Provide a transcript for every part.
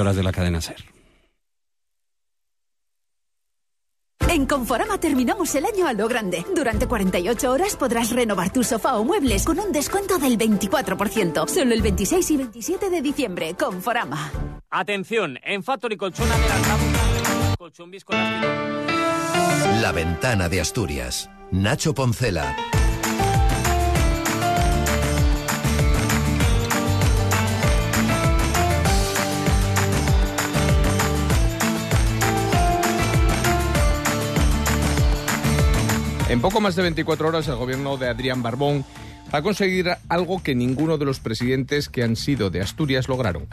horas de la cadena SER. En Conforama terminamos el año a lo grande. Durante 48 horas podrás renovar tu sofá o muebles con un descuento del 24%. Solo el 26 y 27 de diciembre. Conforama. Atención, en Factory Colchón adelantamos colchón La ventana de Asturias. Nacho Poncela. En poco más de 24 horas el gobierno de Adrián Barbón va a conseguir algo que ninguno de los presidentes que han sido de Asturias lograron.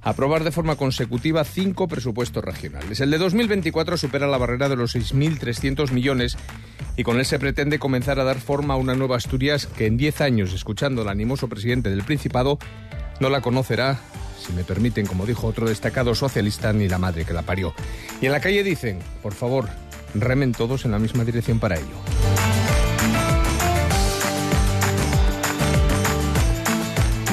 Aprobar de forma consecutiva cinco presupuestos regionales. El de 2024 supera la barrera de los 6.300 millones y con él se pretende comenzar a dar forma a una nueva Asturias que en 10 años, escuchando al animoso presidente del Principado, no la conocerá, si me permiten, como dijo otro destacado socialista, ni la madre que la parió. Y en la calle dicen, por favor, remen todos en la misma dirección para ello.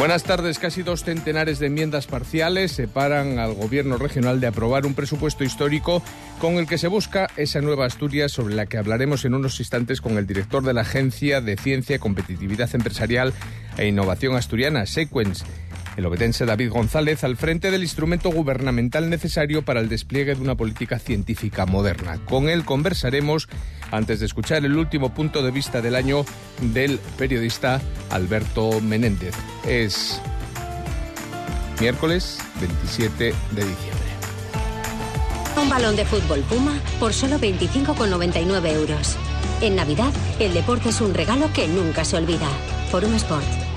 Buenas tardes. Casi dos centenares de enmiendas parciales separan al Gobierno regional de aprobar un presupuesto histórico con el que se busca esa nueva Asturias sobre la que hablaremos en unos instantes con el director de la Agencia de Ciencia, Competitividad Empresarial e Innovación Asturiana, Sequence el obetense David González al frente del instrumento gubernamental necesario para el despliegue de una política científica moderna. Con él conversaremos antes de escuchar el último punto de vista del año del periodista Alberto Menéndez. Es miércoles 27 de diciembre. Un balón de fútbol Puma por solo 25,99 euros. En Navidad, el deporte es un regalo que nunca se olvida. Forum Sport.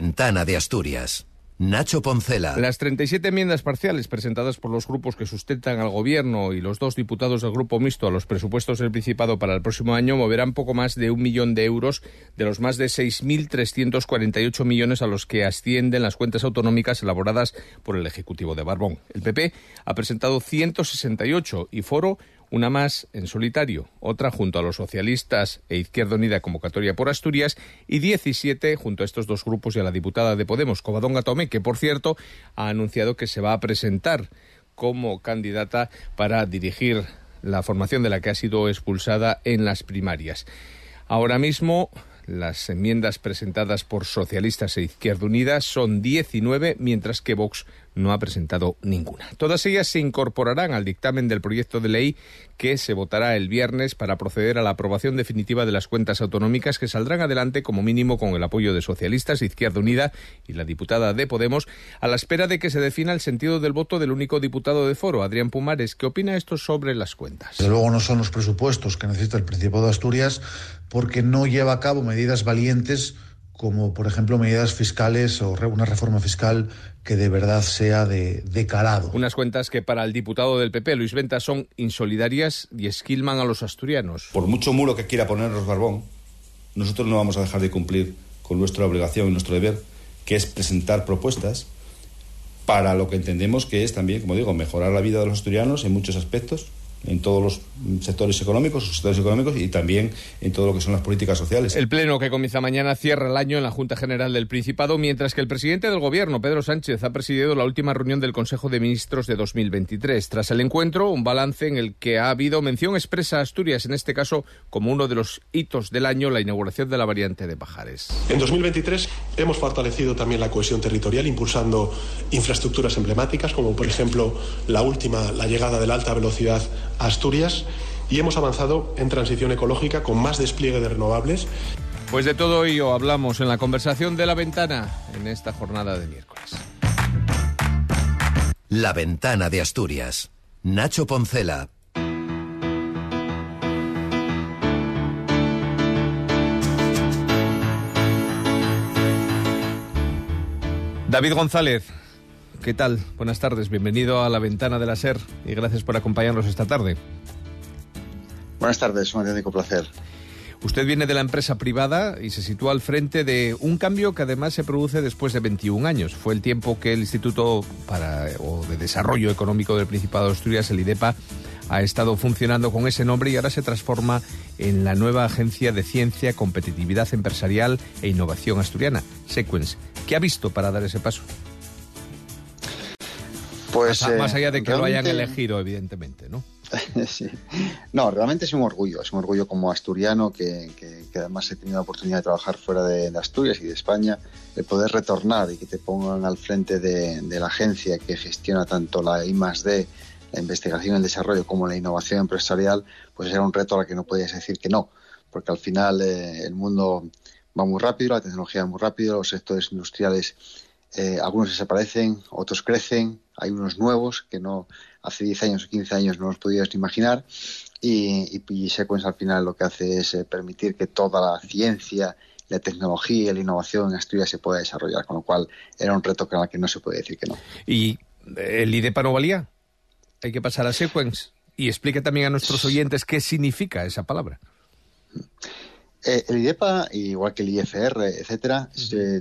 Ventana de Asturias. Nacho Poncela. Las 37 enmiendas parciales presentadas por los grupos que sustentan al Gobierno y los dos diputados del Grupo Mixto a los presupuestos del Principado para el próximo año moverán poco más de un millón de euros de los más de 6.348 millones a los que ascienden las cuentas autonómicas elaboradas por el Ejecutivo de Barbón. El PP ha presentado 168 y Foro una más en solitario, otra junto a los socialistas e Izquierda Unida Convocatoria por Asturias y 17 junto a estos dos grupos y a la diputada de Podemos, Covadonga Tomé, que por cierto ha anunciado que se va a presentar como candidata para dirigir la formación de la que ha sido expulsada en las primarias. Ahora mismo las enmiendas presentadas por socialistas e Izquierda Unida son 19, mientras que Vox no ha presentado ninguna. Todas ellas se incorporarán al dictamen del proyecto de ley que se votará el viernes para proceder a la aprobación definitiva de las cuentas autonómicas que saldrán adelante como mínimo con el apoyo de socialistas, Izquierda Unida y la diputada de Podemos, a la espera de que se defina el sentido del voto del único diputado de foro, Adrián Pumares. ¿Qué opina esto sobre las cuentas? Luego no son los presupuestos que necesita el Principado de Asturias porque no lleva a cabo medidas valientes como por ejemplo medidas fiscales o una reforma fiscal que de verdad sea de, de, calado. Unas cuentas que para el diputado del PP, Luis Venta, son insolidarias y esquilman a los asturianos. Por mucho muro que quiera ponernos Barbón, nosotros no vamos a dejar de cumplir con nuestra obligación y nuestro deber, que es presentar propuestas para lo que entendemos que es también, como digo, mejorar la vida de los asturianos en muchos aspectos en todos los sectores económicos, sectores económicos y también en todo lo que son las políticas sociales. El pleno que comienza mañana cierra el año en la Junta General del Principado, mientras que el presidente del Gobierno, Pedro Sánchez, ha presidido la última reunión del Consejo de Ministros de 2023. Tras el encuentro, un balance en el que ha habido mención expresa a Asturias, en este caso como uno de los hitos del año, la inauguración de la variante de Pajares. En 2023 hemos fortalecido también la cohesión territorial impulsando infraestructuras emblemáticas, como por ejemplo la última, la llegada de la alta velocidad Asturias y hemos avanzado en transición ecológica con más despliegue de renovables. Pues de todo ello hablamos en la conversación de la ventana en esta jornada de miércoles. La ventana de Asturias. Nacho Poncela. David González, ¿Qué tal? Buenas tardes, bienvenido a la ventana de la SER y gracias por acompañarnos esta tarde. Buenas tardes, un auténtico placer. Usted viene de la empresa privada y se sitúa al frente de un cambio que además se produce después de 21 años. Fue el tiempo que el Instituto para, o de Desarrollo Económico del Principado de Asturias, el IDEPA, ha estado funcionando con ese nombre y ahora se transforma en la nueva Agencia de Ciencia, Competitividad Empresarial e Innovación Asturiana, Sequence. ¿Qué ha visto para dar ese paso? Pues, más, allá de que lo hayan elegido, evidentemente, ¿no? sí. No, realmente es un orgullo, es un orgullo como asturiano que, además he tenido la oportunidad de trabajar fuera de, Asturias y de España, de poder retornar y que te pongan al frente de, la agencia que gestiona tanto la I D, la investigación y el desarrollo, como la innovación empresarial, pues era un reto a la que no podías decir que no, porque al final eh, el mundo va muy rápido, la tecnología va muy rápido, los sectores industriales eh, algunos desaparecen, otros crecen, hay unos nuevos que no hace 10 años o 15 años no los podías ni imaginar y, y, Sequence al final lo que hace es eh, permitir que toda la ciencia, la tecnología y la innovación en Asturias se pueda desarrollar, con lo cual era un reto con el que no se puede decir que no. ¿Y el IDEPA no valía? Hay que pasar a Sequence y explique también a nuestros oyentes qué significa esa palabra. Eh, el IDEPA, igual que el IFR, etcétera,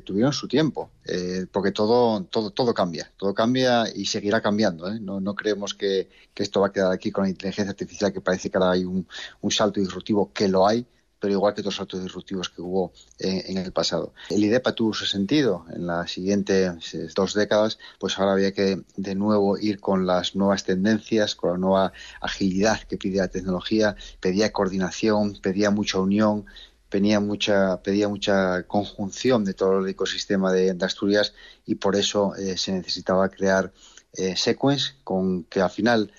tuvieron su tiempo, eh, porque todo, todo, todo cambia, todo cambia y seguirá cambiando. ¿eh? No, no, creemos que, esto va a quedar aquí con la inteligencia artificial, que parece que ahora hay un, un salto disruptivo, que lo hay, pero igual que otros saltos disruptivos que hubo en, el pasado. El IDEPA tuvo su sentido en las siguientes dos décadas, pues ahora había que de nuevo ir con las nuevas tendencias, con la nueva agilidad que pide la tecnología, pedía coordinación, pedía mucha unión, mucha, pedía mucha conjunción de todo el ecosistema de, Asturias y por eso eh, se necesitaba crear eh, Sequence, con que al final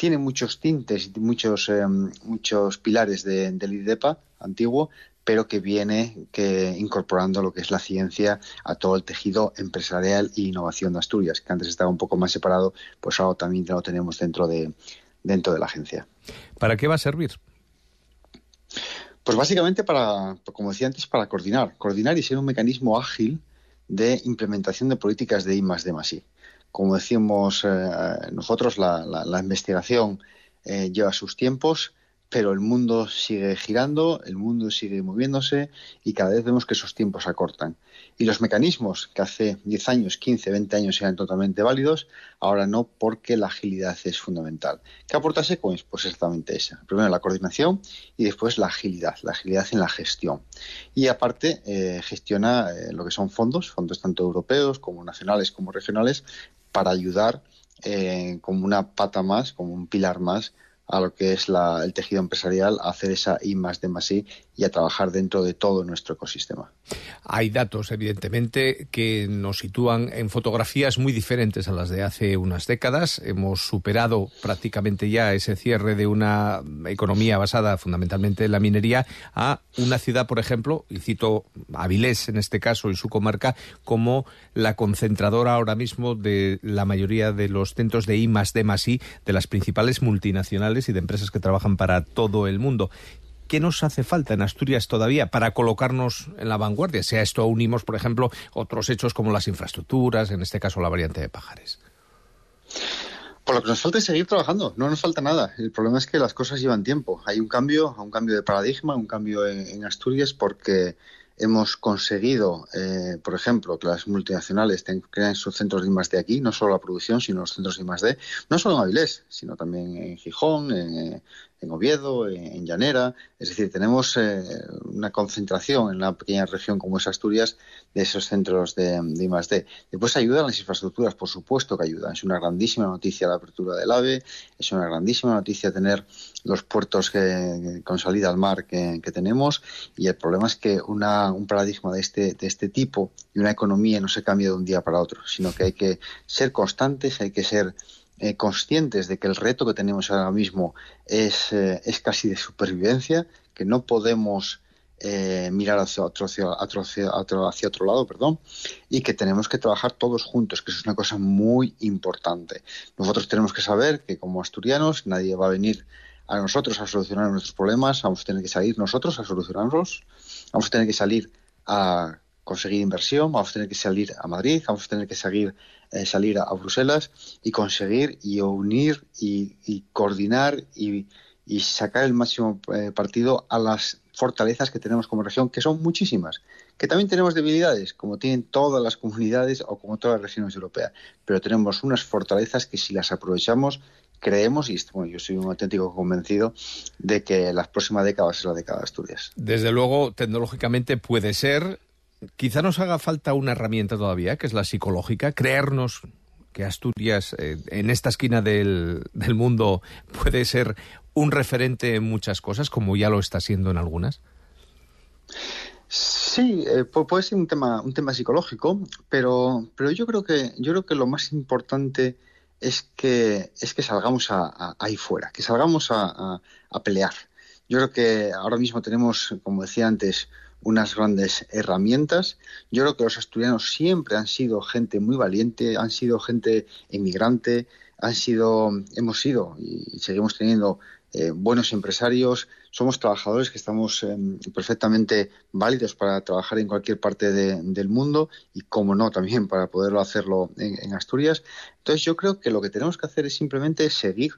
tiene muchos tintes y muchos, eh, muchos pilares de, del IDEPA antiguo, pero que viene que incorporando lo que es la ciencia a todo el tejido empresarial e innovación de Asturias, que antes estaba un poco más separado, pues ahora también lo tenemos dentro de, dentro de la agencia. ¿Para qué va a servir? Pues básicamente para, como decía antes, para coordinar, coordinar y ser un mecanismo ágil de implementación de políticas de I más D más I. Como decimos eh, nosotros, la, investigación eh, lleva sus tiempos, pero el mundo sigue girando, el mundo sigue moviéndose y cada vez vemos que esos tiempos acortan. Y los mecanismos que hace 10 años, 15, 20 años eran totalmente válidos, ahora no porque la agilidad es fundamental. ¿Qué aporta Sequence? Pues exactamente esa. Primero la coordinación y después la agilidad, la agilidad en la gestión. Y aparte eh, gestiona lo que son fondos, fondos tanto europeos como nacionales como regionales, para ayudar eh, como una pata más, como un pilar más a lo que es el tejido empresarial, a hacer esa I más D más I y a trabajar dentro de todo nuestro ecosistema. Hay datos, evidentemente, que nos sitúan en fotografías muy diferentes a las de hace unas décadas. Hemos superado prácticamente ya ese cierre de una economía basada fundamentalmente en la minería a una ciudad, por ejemplo, y cito Avilés en este caso y su comarca, como la concentradora ahora mismo de la mayoría de los centros de I más D I de las principales multinacionales y de empresas que trabajan para todo el mundo. ¿Qué nos hace falta en Asturias todavía para colocarnos en la vanguardia? Si a esto unimos, por ejemplo, otros hechos como las infraestructuras, en este caso la variante de Pajares. Por lo que nos falta es seguir trabajando, no nos falta nada. El problema es que las cosas llevan tiempo. Hay un cambio, un cambio de paradigma, un cambio en, Asturias porque hemos conseguido, eh, por ejemplo, que las multinacionales creen sus centros de I+D aquí, no solo la producción, sino los centros de I+D, no solo en Avilés, sino también en Gijón, en, en Oviedo, en, Llanera. Es decir, tenemos eh, una concentración en una pequeña región como es Asturias de esos centros de, de I+.D. Después ayudan las infraestructuras, por supuesto que ayudan. Es una grandísima noticia la apertura del AVE, es una grandísima noticia tener los puertos que, con salida al mar que, tenemos y el problema es que una, un paradigma de este, de este tipo y una economía no se cambia de un día para otro, sino que hay que ser constantes, hay que ser eh, conscientes de que el reto que tenemos ahora mismo es, eh, es casi de supervivencia, que no podemos eh, mirar hacia otro, hacia, otro, hacia otro lado, perdón, y que tenemos que trabajar todos juntos, que eso es una cosa muy importante. Nosotros tenemos que saber que como asturianos nadie va a venir a nosotros a solucionar nuestros problemas, vamos a tener que salir nosotros a solucionarlos, vamos a tener que salir a conseguir inversión, vamos a tener que salir a Madrid, vamos a tener que salir, eh, salir a, Bruselas y conseguir y unir y, coordinar y, sacar el máximo eh, partido a las fortalezas que tenemos como región, que son muchísimas, que también tenemos debilidades, como tienen todas las comunidades o como todas las regiones europeas, pero tenemos unas fortalezas que si las aprovechamos, creemos, y bueno, yo soy un auténtico convencido, de que la próxima década va a ser la década de Asturias. Desde luego, tecnológicamente puede ser, Quizá nos haga falta una herramienta todavía, que es la psicológica, creernos que Asturias, eh, en esta esquina del, del mundo, puede ser un referente en muchas cosas, como ya lo está siendo en algunas? Sí, eh, puede ser un tema, un tema psicológico, pero, pero yo creo que yo creo que lo más importante es que es que salgamos ahí fuera, que salgamos a, pelear. Yo creo que ahora mismo tenemos, como decía antes, unas grandes herramientas. Yo creo que los asturianos siempre han sido gente muy valiente, han sido gente emigrante, han sido, hemos sido y seguimos teniendo eh, buenos empresarios, somos trabajadores que estamos em, perfectamente válidos para trabajar en cualquier parte del mundo y, como no, también para poderlo hacerlo en, Asturias. Entonces, yo creo que lo que tenemos que hacer es simplemente seguir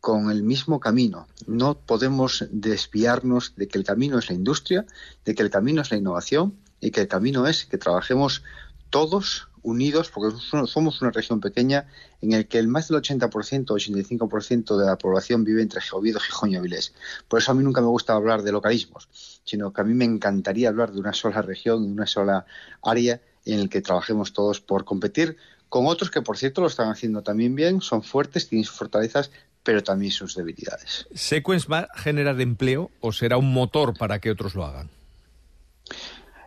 con el mismo camino. No podemos desviarnos de que el camino es la industria, de que el camino es la innovación y que el camino es que trabajemos todos unidos, porque somos una región pequeña en el que el más del 80%, 85% de la población vive entre Oviedo, Gijón y Avilés. Por eso a mí nunca me gusta hablar de localismos, sino que a mí me encantaría hablar de una sola región, de una sola área en el que trabajemos todos por competir con otros que, por cierto, lo están haciendo también bien, son fuertes, tienen sus fortalezas, pero también sus debilidades. ¿Sequence va a generar empleo o será un motor para que otros lo hagan?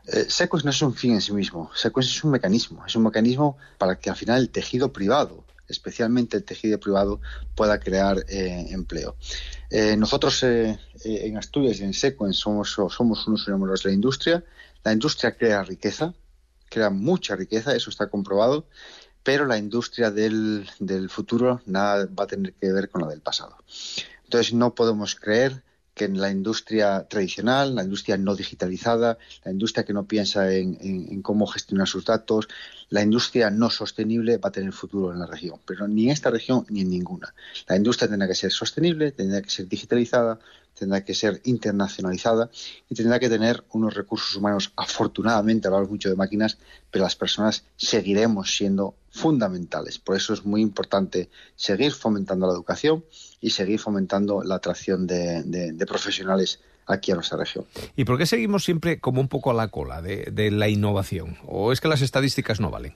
Eh, no es un fin en sí mismo, Sequence es un mecanismo, es un mecanismo para que al final el tejido privado, especialmente el tejido privado, pueda crear eh, empleo. Eh, nosotros eh, en Asturias y en Sequence somos, somos unos enamorados de la industria. La industria crea riqueza, crea mucha riqueza, eso está comprobado, pero la industria del, del futuro nada va a tener que ver con la del pasado. Entonces no podemos creer que en la industria tradicional, la industria no digitalizada, la industria que no piensa en, cómo gestionar sus datos, la industria no sostenible va a tener futuro en la región, pero ni en esta región ni en ninguna. La industria tendrá que ser sostenible, tendrá que ser digitalizada, tendrá que ser internacionalizada y tendrá que tener unos recursos humanos. Afortunadamente, hablamos mucho de máquinas, pero las personas seguiremos siendo fundamentales. Por eso es muy importante seguir fomentando la educación y seguir fomentando la atracción de, profesionales aquí a nuestra región. ¿Y por qué seguimos siempre como un poco a la cola de, la innovación? ¿O es que las estadísticas no valen?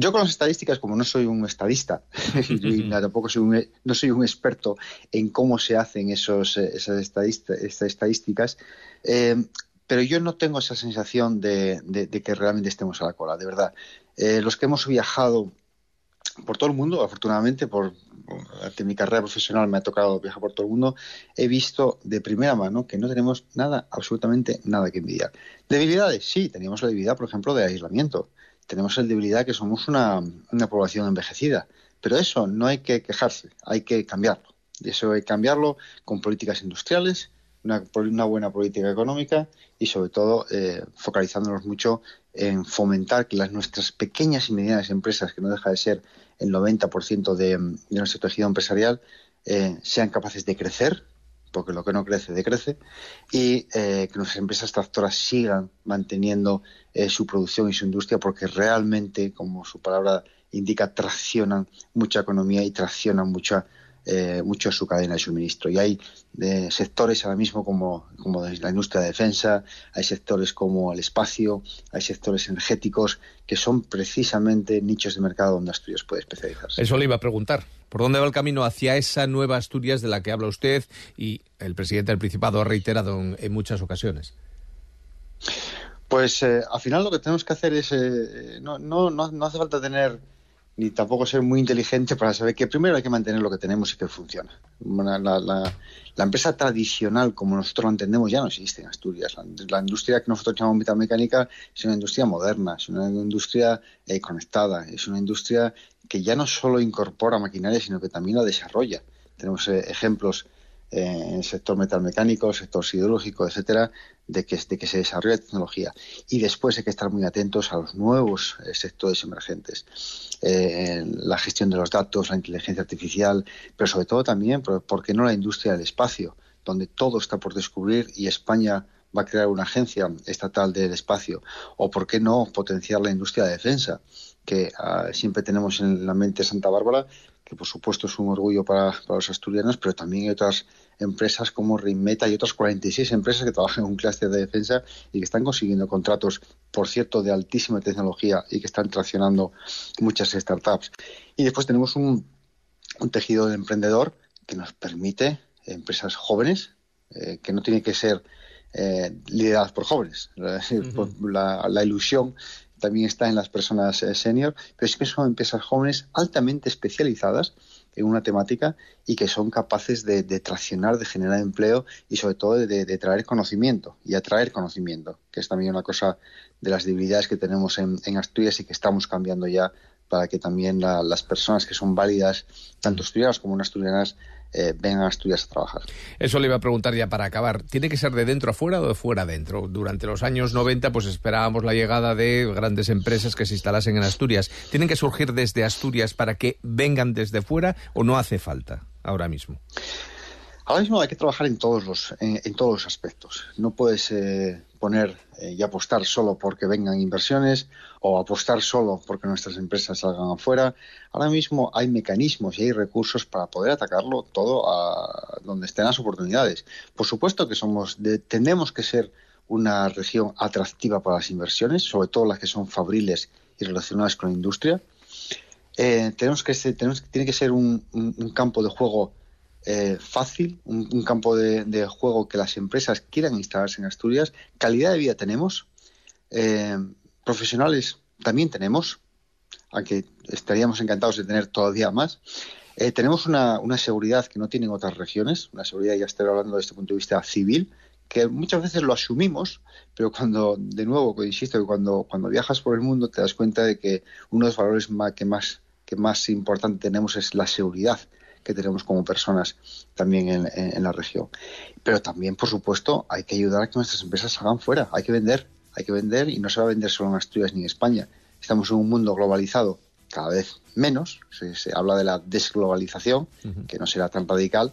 Yo con las estadísticas, como no soy un estadista y tampoco soy un, no soy un experto en cómo se hacen esos, esas estadísticas, eh, pero yo no tengo esa sensación de, que realmente estemos a la cola, de verdad. Eh, los que hemos viajado por todo el mundo, afortunadamente, por, mi carrera profesional me ha tocado viajar por todo el mundo, he visto de primera mano que no tenemos nada, absolutamente nada que envidiar. Debilidades, sí, teníamos la debilidad, por ejemplo, de aislamiento. Tenemos la debilidad que somos una, una población envejecida. Pero eso no hay que quejarse, hay que cambiarlo. Y eso hay que cambiarlo con políticas industriales, una, buena política económica y sobre todo eh, focalizándonos mucho en fomentar que las nuestras pequeñas y medianas empresas, que no deja de ser el 90% de, de nuestro tejido empresarial, eh, sean capaces de crecer, porque lo que no crece, decrece, y eh, que nuestras empresas tractoras sigan manteniendo su producción y su industria, porque realmente, como su palabra indica, traccionan mucha economía y traccionan mucha eh, mucho su cadena de suministro. Y hay eh, sectores ahora mismo como, como la industria de defensa, hay sectores como el espacio, hay sectores energéticos que son precisamente nichos de mercado donde Asturias puede especializarse. Eso le iba a preguntar. ¿Por dónde va el camino hacia esa nueva Asturias de la que habla usted y el presidente del Principado ha reiterado en, muchas ocasiones? Pues eh, al final lo que tenemos que hacer es, no, no, no hace falta tener ni tampoco ser muy inteligente para saber que primero hay que mantener lo que tenemos y que funciona. La, empresa tradicional, como nosotros lo entendemos, ya no existe en Asturias. La, industria que nosotros llamamos metalmecánica es una industria moderna, es una industria eh, conectada, es una industria que ya no solo incorpora maquinaria, sino que también la desarrolla. Tenemos eh, ejemplos en el sector metalmecánico, sector siderúrgico, etcétera, de que, de que se desarrolle tecnología. Y después hay que estar muy atentos a los nuevos eh, sectores emergentes. Eh, la gestión de los datos, la inteligencia artificial, pero sobre todo también, ¿por qué no la industria del espacio? donde todo está por descubrir y España va a crear una agencia estatal del espacio, o por qué no potenciar la industria de defensa, que ah, siempre tenemos en la mente Santa Bárbara, que por supuesto es un orgullo para, los asturianos, pero también hay otras empresas como Rimeta y otras 46 empresas que trabajan en un clúster de defensa y que están consiguiendo contratos, por cierto, de altísima tecnología y que están traccionando muchas startups. Y después tenemos un, tejido de emprendedor que nos permite empresas jóvenes, eh, que no tiene que ser eh, lideradas por jóvenes. la, ilusión también está en las personas eh, senior, pero es que son empresas jóvenes altamente especializadas en una temática y que son capaces de, traccionar, de generar empleo y sobre todo de, traer conocimiento y atraer conocimiento, que es también una cosa de las debilidades que tenemos en, Asturias y que estamos cambiando ya para que también las personas que son válidas, tanto asturianas como no asturianas, eh, vengan a Asturias a trabajar. Eso le iba a preguntar ya para acabar. ¿Tiene que ser de dentro a fuera o de fuera a dentro? Durante los años 90 pues esperábamos la llegada de grandes empresas que se instalasen en Asturias. ¿Tienen que surgir desde Asturias para que vengan desde fuera o no hace falta ahora mismo? Ahora mismo hay que trabajar en todos los, en, todos los aspectos. No puedes eh, poner eh, y apostar solo porque vengan inversiones o apostar solo porque nuestras empresas salgan afuera. Ahora mismo hay mecanismos y hay recursos para poder atacarlo todo a donde estén las oportunidades. Por supuesto que somos, tenemos que ser una región atractiva para las inversiones, sobre todo las que son fabriles y relacionadas con la industria. Eh, tenemos que tiene que ser un campo de juego eh, fácil, un, campo de, juego que las empresas quieran instalarse en Asturias. Calidad de vida tenemos, eh, profesionales también tenemos, aunque estaríamos encantados de tener todavía más. Eh, tenemos una, seguridad que no tienen otras regiones, una seguridad, ya estoy hablando desde este punto de vista civil, que muchas veces lo asumimos, pero cuando, de nuevo, insisto, que cuando, cuando viajas por el mundo te das cuenta de que uno de los valores que más que más importante tenemos es la seguridad que tenemos como personas también en, la región. Pero también, por supuesto, hay que ayudar a que nuestras empresas salgan fuera, hay que vender, hay que vender y no se va a vender solo en Asturias ni en España. Estamos en un mundo globalizado cada vez menos, se, habla de la desglobalización, que no será tan radical,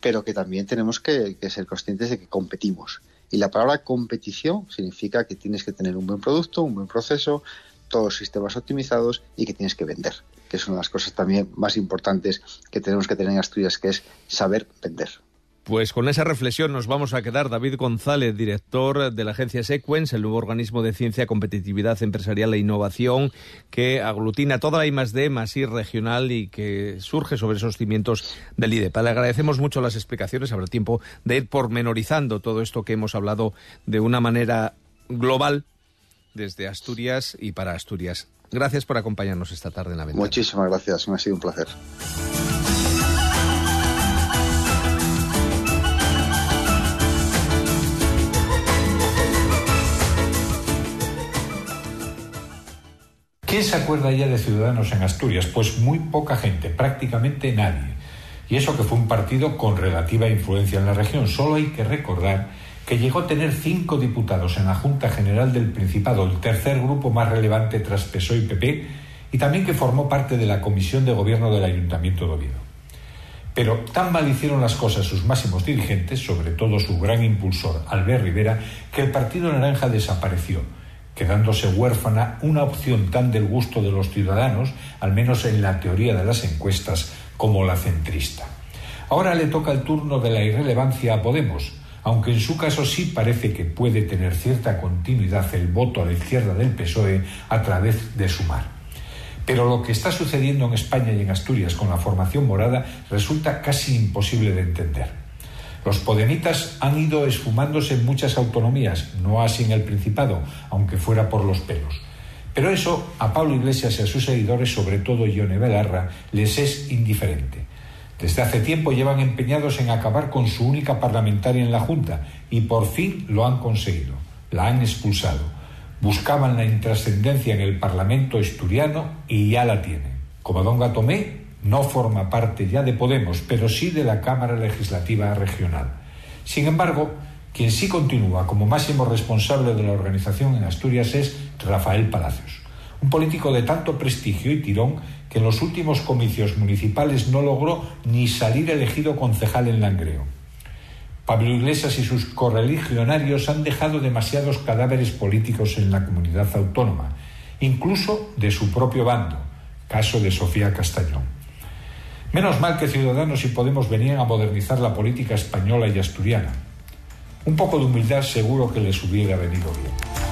pero que también tenemos que, que ser conscientes de que competimos. Y la palabra competición significa que tienes que tener un buen producto, un buen proceso, todos los sistemas optimizados y que tienes que vender que es una de las cosas también más importantes que tenemos que tener en Asturias, que es saber vender. Pues con esa reflexión nos vamos a quedar. David González, director de la agencia Sequence, el nuevo organismo de ciencia, competitividad empresarial e innovación que aglutina toda la I D, más I regional y que surge sobre esos cimientos del IDEPA. Le agradecemos mucho las explicaciones. Habrá tiempo de ir pormenorizando todo esto que hemos hablado de una manera global desde Asturias y para Asturias. Gracias por acompañarnos esta tarde en la ventana. Muchísimas gracias, me ha sido un placer. ¿Quién se acuerda ya de Ciudadanos en Asturias? Pues muy poca gente, prácticamente nadie. Y eso que fue un partido con relativa influencia en la región. Solo hay que recordar que llegó a tener cinco diputados en la Junta General del Principado, el tercer grupo más relevante tras PSOE y PP, y también que formó parte de la Comisión de Gobierno del Ayuntamiento de Oviedo. Pero tan mal hicieron las cosas sus máximos dirigentes, sobre todo su gran impulsor, Albert Rivera, que el Partido Naranja desapareció, quedándose huérfana una opción tan del gusto de los ciudadanos, al menos en la teoría de las encuestas, como la centrista. Ahora le toca el turno de la irrelevancia a Podemos, aunque en su caso sí parece que puede tener cierta continuidad el voto a la izquierda del PSOE a través de Sumar. Pero lo que está sucediendo en España y en Asturias con la formación morada resulta casi imposible de entender. Los podemitas han ido esfumándose en muchas autonomías, no así en el Principado, aunque fuera por los pelos. Pero eso a Pablo Iglesias y a sus seguidores, sobre todo Ione Belarra, les es indiferente. Desde hace tiempo llevan empeñados en acabar con su única parlamentaria en la Junta y por fin lo han conseguido. La han expulsado. Buscaban la intrascendencia en el Parlamento asturiano y ya la tienen. Como don Gatomé no forma parte ya de Podemos, pero sí de la Cámara Legislativa Regional. Sin embargo, quien sí continúa como máximo responsable de la organización en Asturias es Rafael Palacios, un político de tanto prestigio y tirón que en los últimos comicios municipales no logró ni salir elegido concejal en Langreo. Pablo Iglesias y sus correligionarios han dejado demasiados cadáveres políticos en la comunidad autónoma incluso de su propio bando, caso de Sofía Castañón. Menos mal que Ciudadanos y Podemos venían a modernizar la política española y asturiana. Un poco de humildad seguro que les hubiera venido bien.